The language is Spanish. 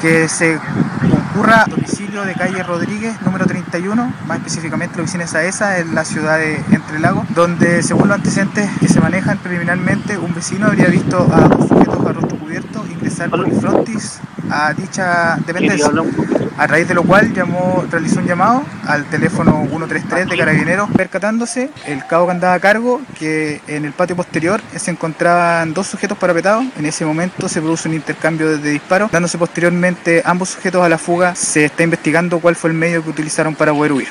que se concurra domicilio de calle Rodríguez, número 31, más específicamente la oficina esa en la ciudad de Entre Lagos, donde según los antecedentes que se manejan preliminarmente, un vecino habría visto a a rostro cubierto ingresar por el frontis a dicha dependencia, a raíz de lo cual llamó, realizó un llamado al teléfono 133 de Carabineros, percatándose. El cabo que andaba a cargo que en el patio posterior se encontraban dos sujetos parapetados, en ese momento se produce un intercambio de disparos, dándose posteriormente ambos sujetos a la fuga, se está investigando cuál fue el medio que utilizaron para poder huir.